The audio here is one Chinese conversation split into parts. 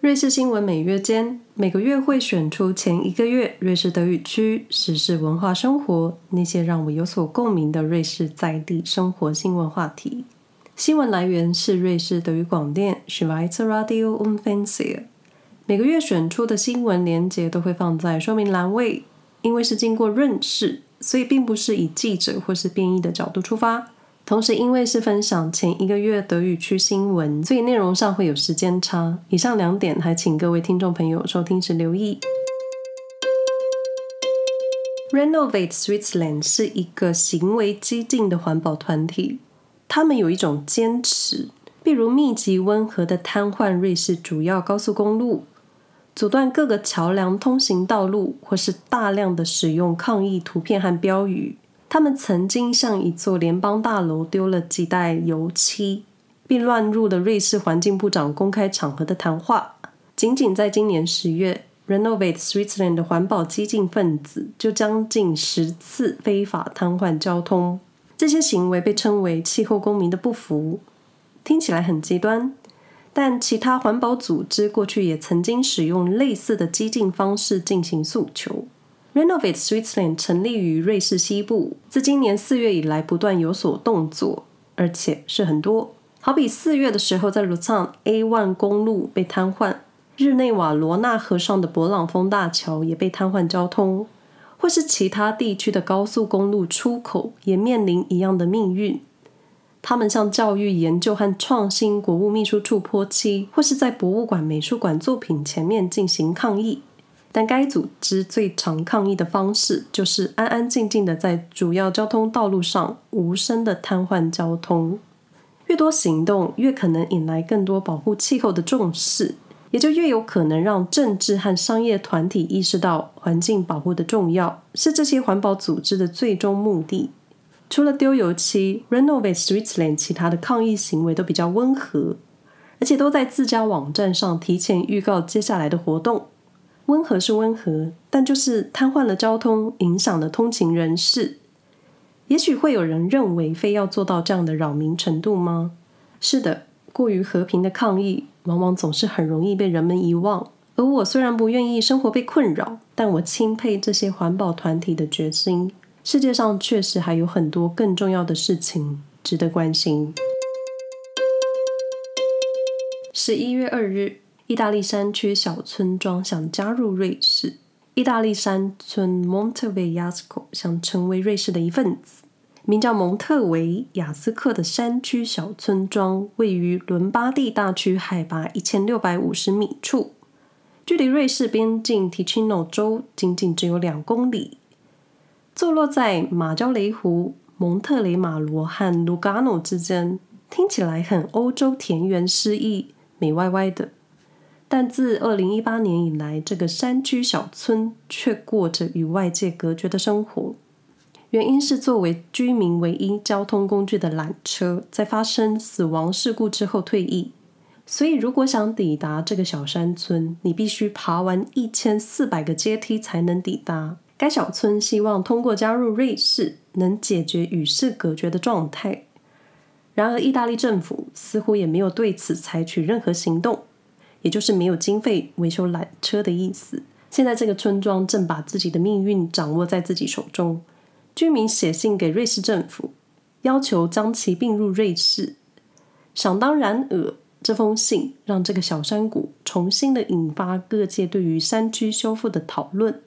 瑞士新闻每月间每个月会选出前一个月瑞士德语区时事文化生活那些让我有所共鸣的瑞士在地生活新闻话题。新闻来源是瑞士德语广电 Schweizer Radio u n f e n s i e。每个月选出的新闻连接都会放在说明栏位，因为是经过润饰，所以并不是以记者或是编译的角度出发。同时，因为是分享前一个月德语区新闻，所以内容上会有时间差。以上两点，还请各位听众朋友收听时留意。Renovate Switzerland 是一个行为激进的环保团体，他们有一种坚持，比如密集温和的瘫痪瑞士主要高速公路，阻断各个桥梁通行道路，或是大量的使用抗议图片和标语。他们曾经向一座联邦大楼丢了几袋油漆，并乱入了瑞士环境部长公开场合的谈话。仅仅在今年十月，Renovate Switzerland 的环保激进分子就将近十次非法瘫痪交通。这些行为被称为气候公民的不服，听起来很极端，但其他环保组织过去也曾经使用类似的激进方式进行诉求。Renovate Switzerland 成立于瑞士西部，自今年四月以来不断有所动作，而且是很多。好比四月的时候，在 l u z a n A1 公路被瘫痪，日内瓦罗纳河上的勃朗峰大桥也被瘫痪交通，或是其他地区的高速公路出口也面临一样的命运。他们向教育研究和创新国务秘书处泼漆，或是在博物馆、美术馆作品前面进行抗议。但该组织最常抗议的方式，就是安安静静的在主要交通道路上无声的瘫痪交通。越多行动，越可能引来更多保护气候的重视，也就越有可能让政治和商业团体意识到环境保护的重要，是这些环保组织的最终目的。除了丢油漆，Renovate Switzerland 其他的抗议行为都比较温和，而且都在自家网站上提前预告接下来的活动。温和是温和，但就是瘫痪了交通，影响了通勤人士。也许会有人认为，非要做到这样的扰民程度吗？是的，过于和平的抗议，往往总是很容易被人们遗忘。而我虽然不愿意生活被困扰，但我钦佩这些环保团体的决心。世界上确实还有很多更重要的事情值得关心。十一月二日。意大利山区小村庄想加入瑞士。意大利山村 Monteviasco 想成为瑞士的一份子。名叫蒙特维亚斯克的山区小村庄位于伦巴第大区海拔一千六百五十米处，距离瑞士边境提奇诺州仅仅只有两公里。坐落在马焦雷湖、蒙特雷马罗和卢加诺之间，听起来很欧洲田园诗意，美歪歪的。但自二零一八年以来，这个山区小村却过着与外界隔绝的生活。原因是作为居民唯一交通工具的缆车，在发生死亡事故之后退役。所以，如果想抵达这个小山村，你必须爬完一千四百个阶梯才能抵达。该小村希望通过加入瑞士，能解决与世隔绝的状态。然而，意大利政府似乎也没有对此采取任何行动。也就是没有经费维修缆车的意思。现在这个村庄正把自己的命运掌握在自己手中。居民写信给瑞士政府，要求将其并入瑞士。想当然尔，这封信让这个小山谷重新的引发各界对于山区修复的讨论。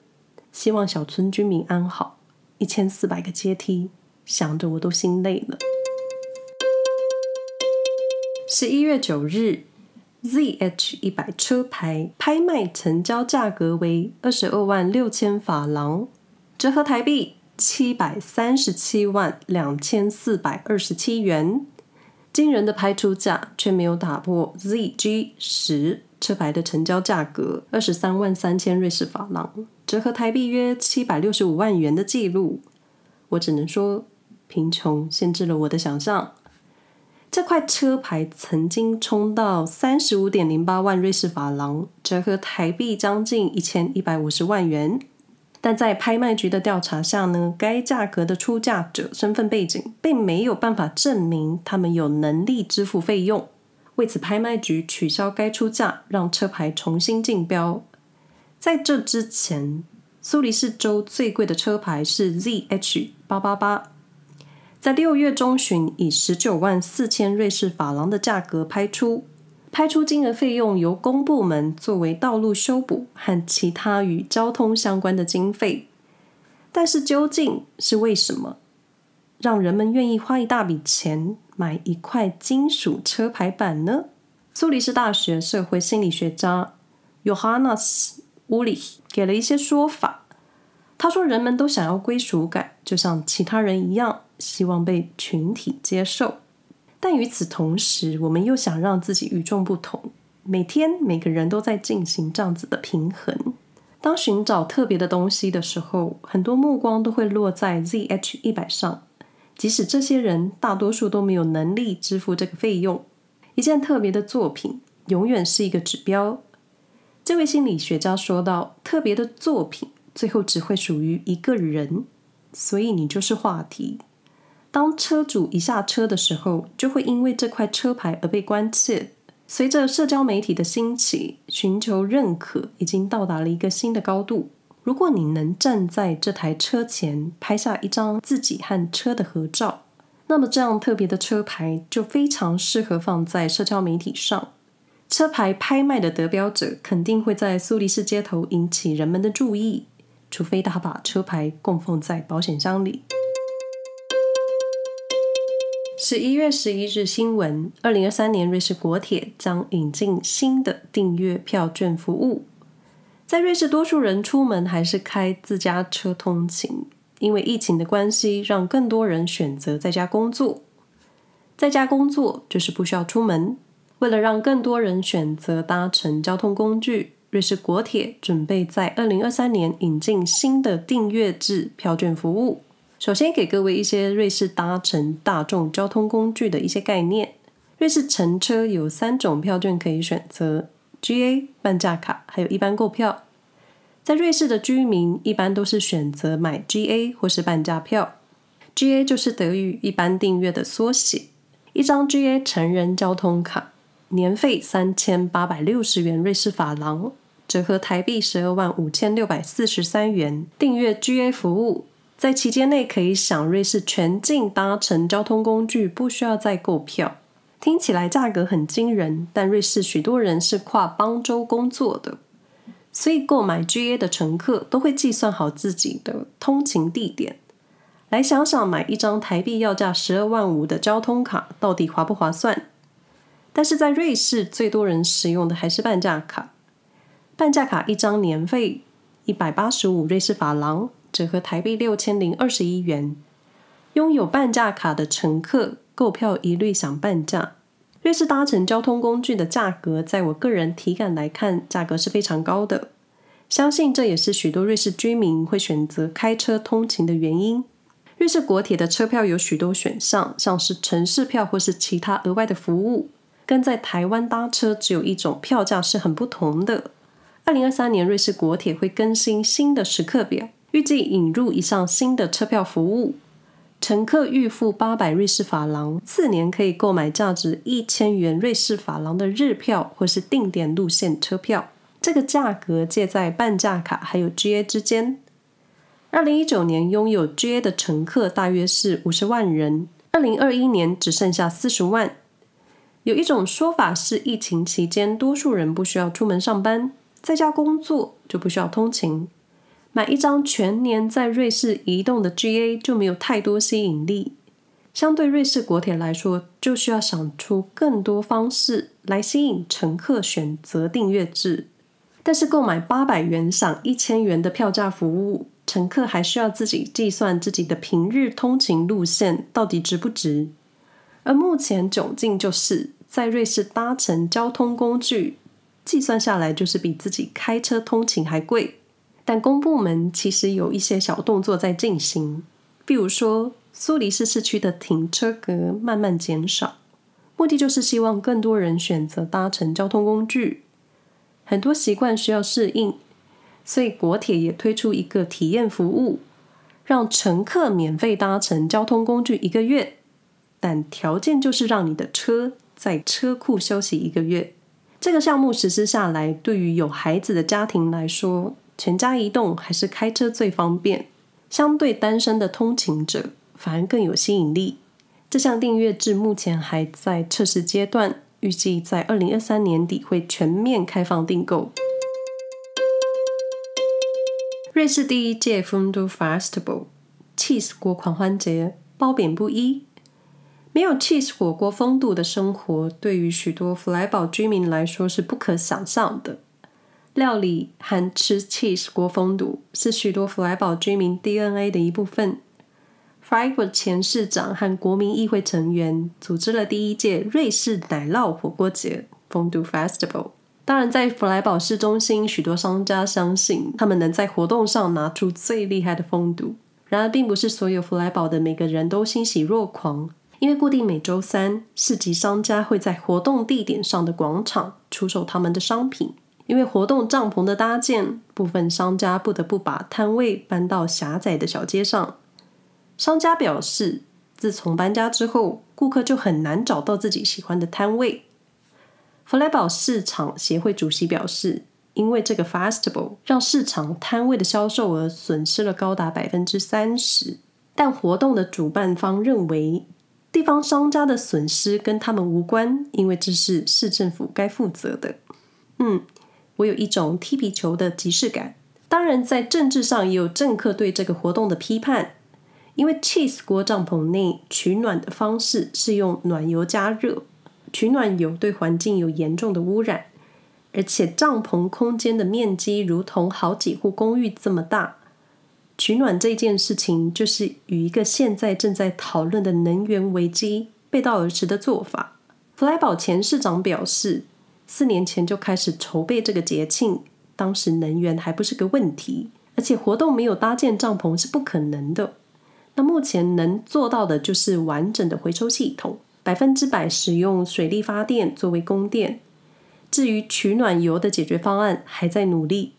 希望小村居民安好。一千四百个阶梯，想着我都心累了。十一月九日。ZH 一百车牌拍卖成交价格为二十二万六千法郎，折合台币七百三十七万两千四百二十七元。惊人的拍出价却没有打破 ZG 十车牌的成交价格二十三万三千瑞士法郎，折合台币约七百六十五万元的记录。我只能说，贫穷限制了我的想象。这块车牌曾经冲到三十五点零八万瑞士法郎，折合台币将近一千一百五十万元。但在拍卖局的调查下呢，该价格的出价者身份背景并没有办法证明他们有能力支付费用。为此，拍卖局取消该出价，让车牌重新竞标。在这之前，苏黎世州最贵的车牌是 ZH 八八八，在六月中旬以十九万四千瑞士法郎的价格拍出。拍出金额费用由公部门作为道路修补和其他与交通相关的经费。但是究竟是为什么，让人们愿意花一大笔钱买一块金属车牌板呢？苏黎世大学社会心理学家 Johannes wuli 给了一些说法。他说：“人们都想要归属感，就像其他人一样，希望被群体接受。但与此同时，我们又想让自己与众不同。每天每个人都在进行这样子的平衡。”当寻找特别的东西的时候，很多目光都会落在 ZH 一百上，即使这些人大多数都没有能力支付这个费用。一件特别的作品永远是一个指标。这位心理学家说道：“特别的作品最后只会属于一个人，所以你就是话题。当车主一下车的时候，就会因为这块车牌而被关切。”随着社交媒体的兴起，寻求认可已经到达了一个新的高度。如果你能站在这台车前拍下一张自己和车的合照，那么这样特别的车牌就非常适合放在社交媒体上。车牌拍卖的得标者肯定会在苏黎世街头引起人们的注意，除非他把车牌供奉在保险箱里。十一月十一日新闻：二零二三年，瑞士国铁将引进新的订阅票券服务。在瑞士，多数人出门还是开自家车通勤，因为疫情的关系，让更多人选择在家工作。在家工作就是不需要出门。为了让更多人选择搭乘交通工具，瑞士国铁准备在二零二三年引进新的订阅制票券服务。首先给各位一些瑞士搭乘大众交通工具的一些概念。瑞士乘车有三种票券可以选择：GA、半价卡，还有一般购票。在瑞士的居民一般都是选择买 GA 或是半价票。GA 就是德语一般订阅的缩写。一张 GA 成人交通卡，年费三千八百六十元瑞士法郎，折合台币十二万五千六百四十三元。订阅 GA 服务。在期间内可以享瑞士全境搭乘交通工具不需要再购票，听起来价格很惊人。但瑞士许多人是跨邦州工作的，所以购买 GA 的乘客都会计算好自己的通勤地点，来想想买一张台币要价十二万五的交通卡到底划不划算。但是在瑞士最多人使用的还是半价卡，半价卡一张年费一百八十五瑞士法郎。折合台币六千零二十一元，拥有半价卡的乘客购票一律享半价。瑞士搭乘交通工具的价格，在我个人体感来看，价格是非常高的。相信这也是许多瑞士居民会选择开车通勤的原因。瑞士国铁的车票有许多选项，像是城市票或是其他额外的服务，跟在台湾搭车只有一种票价是很不同的。二零二三年，瑞士国铁会更新新的时刻表。预计引入一项新的车票服务，乘客预付八百瑞士法郎，次年可以购买价值一千元瑞士法郎的日票或是定点路线车票。这个价格介在半价卡还有 GA 之间。二零一九年拥有 GA 的乘客大约是五十万人，二零二一年只剩下四十万。有一种说法是，疫情期间多数人不需要出门上班，在家工作就不需要通勤。买一张全年在瑞士移动的 GA 就没有太多吸引力，相对瑞士国铁来说，就需要想出更多方式来吸引乘客选择订阅制。但是购买八百元享一千元的票价服务，乘客还需要自己计算自己的平日通勤路线到底值不值。而目前窘境就是在瑞士搭乘交通工具，计算下来就是比自己开车通勤还贵。但公部门其实有一些小动作在进行，比如说苏黎世市区的停车格慢慢减少，目的就是希望更多人选择搭乘交通工具。很多习惯需要适应，所以国铁也推出一个体验服务，让乘客免费搭乘交通工具一个月，但条件就是让你的车在车库休息一个月。这个项目实施下来，对于有孩子的家庭来说，全家移动还是开车最方便。相对单身的通勤者，反而更有吸引力。这项订阅制目前还在测试阶段，预计在二零二三年底会全面开放订购。瑞士第一届 Fondue Festival Cheese 锅狂欢节褒贬不一。没有 cheese 火锅风度的生活，对于许多弗莱堡居民来说是不可想象的。料理和吃 cheese 锅风度是许多弗莱堡居民 DNA 的一部分。Freiburg 前市长和国民议会成员组织了第一届瑞士奶酪火锅节 Fondue Festival。当然，在弗莱堡市中心，许多商家相信他们能在活动上拿出最厉害的风度。然而，并不是所有弗莱堡的每个人都欣喜若狂。因为固定每周三，市集商家会在活动地点上的广场出售他们的商品。因为活动帐篷的搭建，部分商家不得不把摊位搬到狭窄的小街上。商家表示，自从搬家之后，顾客就很难找到自己喜欢的摊位。弗莱堡市场协会主席表示，因为这个 festival 让市场摊位的销售额损失了高达百分之三十，但活动的主办方认为。地方商家的损失跟他们无关，因为这是市政府该负责的。嗯，我有一种踢皮球的即视感。当然，在政治上也有政客对这个活动的批判，因为 cheese 锅帐篷内取暖的方式是用暖油加热，取暖油对环境有严重的污染，而且帐篷空间的面积如同好几户公寓这么大。取暖这件事情，就是与一个现在正在讨论的能源危机背道而驰的做法。弗莱堡前市长表示，四年前就开始筹备这个节庆，当时能源还不是个问题，而且活动没有搭建帐篷是不可能的。那目前能做到的就是完整的回收系统，百分之百使用水力发电作为供电。至于取暖油的解决方案，还在努力。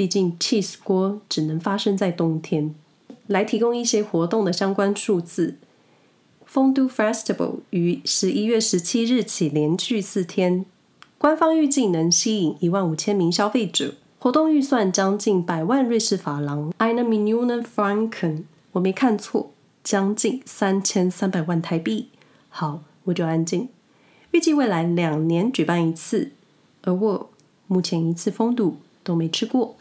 毕竟，cheese 锅只能发生在冬天。来提供一些活动的相关数字封堵 Festival 于十一月十七日起连续四天，官方预计能吸引一万五千名消费者，活动预算将近百万瑞士法郎 （Eine Million Franken）。我没看错，将近三千三百万台币。好，我就安静。预计未来两年举办一次，而我目前一次风度都没吃过。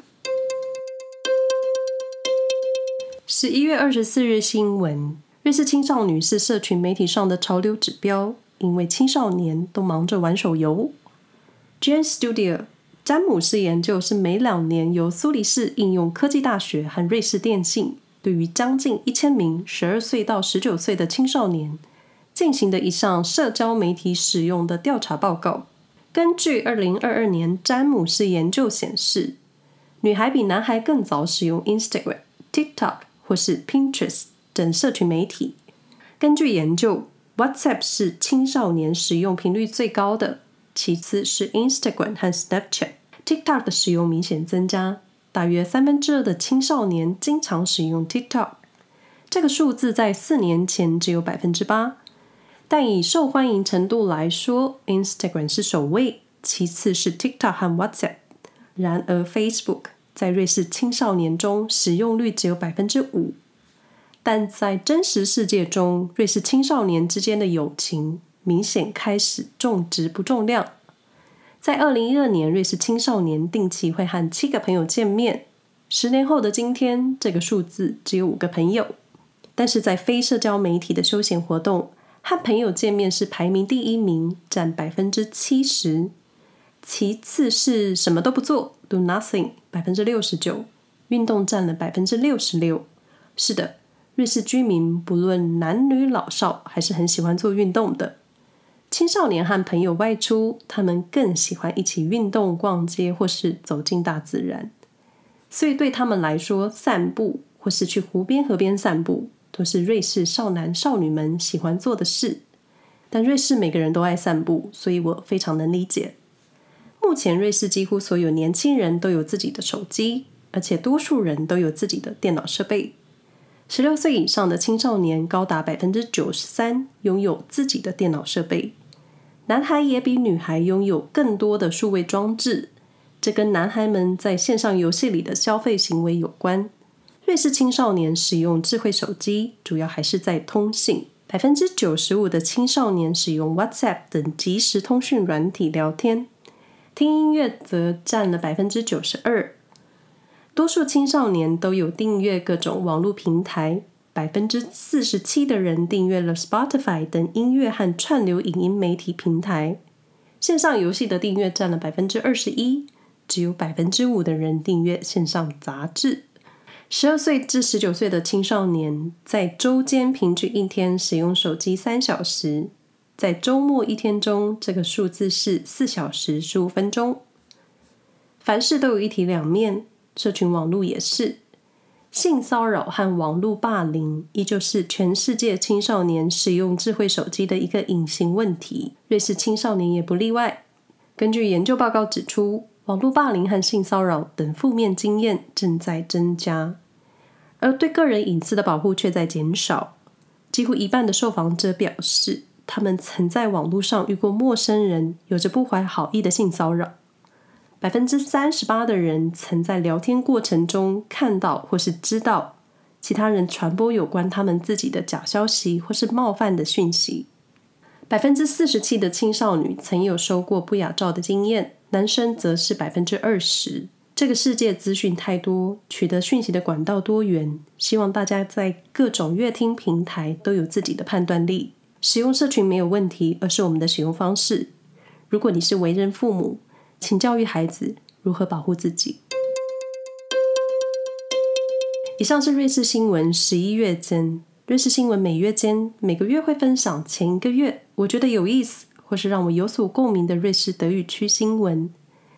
十一月二十四日新闻：瑞士青少女是社群媒体上的潮流指标，因为青少年都忙着玩手游。Jane Studio 詹姆斯研究是每两年由苏黎世应用科技大学和瑞士电信对于将近一千名十二岁到十九岁的青少年进行的一项社交媒体使用的调查报告。根据二零二二年詹姆斯研究显示，女孩比男孩更早使用 Instagram、TikTok。或是 Pinterest 等社群媒体。根据研究，WhatsApp 是青少年使用频率最高的，其次是 Instagram 和 Snapchat。TikTok 的使用明显增加，大约三分之二的青少年经常使用 TikTok。这个数字在四年前只有百分之八，但以受欢迎程度来说，Instagram 是首位，其次是 TikTok 和 WhatsApp。然而 Facebook 在瑞士青少年中使用率只有百分之五，但在真实世界中，瑞士青少年之间的友情明显开始重质不重量。在二零一二年，瑞士青少年定期会和七个朋友见面，十年后的今天，这个数字只有五个朋友。但是在非社交媒体的休闲活动，和朋友见面是排名第一名，占百分之七十。其次是什么都不做，do nothing，百分之六十九，运动占了百分之六十六。是的，瑞士居民不论男女老少，还是很喜欢做运动的。青少年和朋友外出，他们更喜欢一起运动、逛街，或是走进大自然。所以对他们来说，散步或是去湖边、河边散步，都是瑞士少男少女们喜欢做的事。但瑞士每个人都爱散步，所以我非常能理解。目前，瑞士几乎所有年轻人都有自己的手机，而且多数人都有自己的电脑设备。十六岁以上的青少年高达百分之九十三拥有自己的电脑设备。男孩也比女孩拥有更多的数位装置，这跟男孩们在线上游戏里的消费行为有关。瑞士青少年使用智慧手机，主要还是在通信。百分之九十五的青少年使用 WhatsApp 等即时通讯软体聊天，听音乐则占了百分之九十二。多数青少年都有订阅各种网络平台，百分之四十七的人订阅了 Spotify 等音乐和串流影音媒体平台。线上游戏的订阅占了百分之二十一，只有百分之五的人订阅线上杂志。十二岁至十九岁的青少年在周间平均一天使用手机三小时，在周末一天中，这个数字是四小时十五分钟。凡事都有一体两面，社群网络也是。性骚扰和网络霸凌依旧是全世界青少年使用智慧手机的一个隐形问题，瑞士青少年也不例外。根据研究报告指出，网络霸凌和性骚扰等负面经验正在增加，而对个人隐私的保护却在减少。几乎一半的受访者表示，他们曾在网络上遇过陌生人有着不怀好意的性骚扰。百分之三十八的人曾在聊天过程中看到或是知道其他人传播有关他们自己的假消息或是冒犯的讯息。百分之四十七的青少女曾有收过不雅照的经验。男生则是百分之二十。这个世界资讯太多，取得讯息的管道多元，希望大家在各种阅听平台都有自己的判断力。使用社群没有问题，而是我们的使用方式。如果你是为人父母，请教育孩子如何保护自己。以上是瑞士新闻十一月间。瑞士新闻每月间每个月会分享前一个月我觉得有意思，或是让我有所共鸣的瑞士德语区新闻，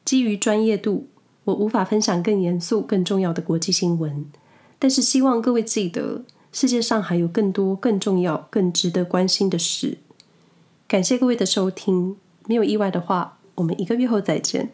基于专业度，我无法分享更严肃、更重要的国际新闻。但是希望各位记得，世界上还有更多、更重要、更值得关心的事。感谢各位的收听，没有意外的话，我们一个月后再见。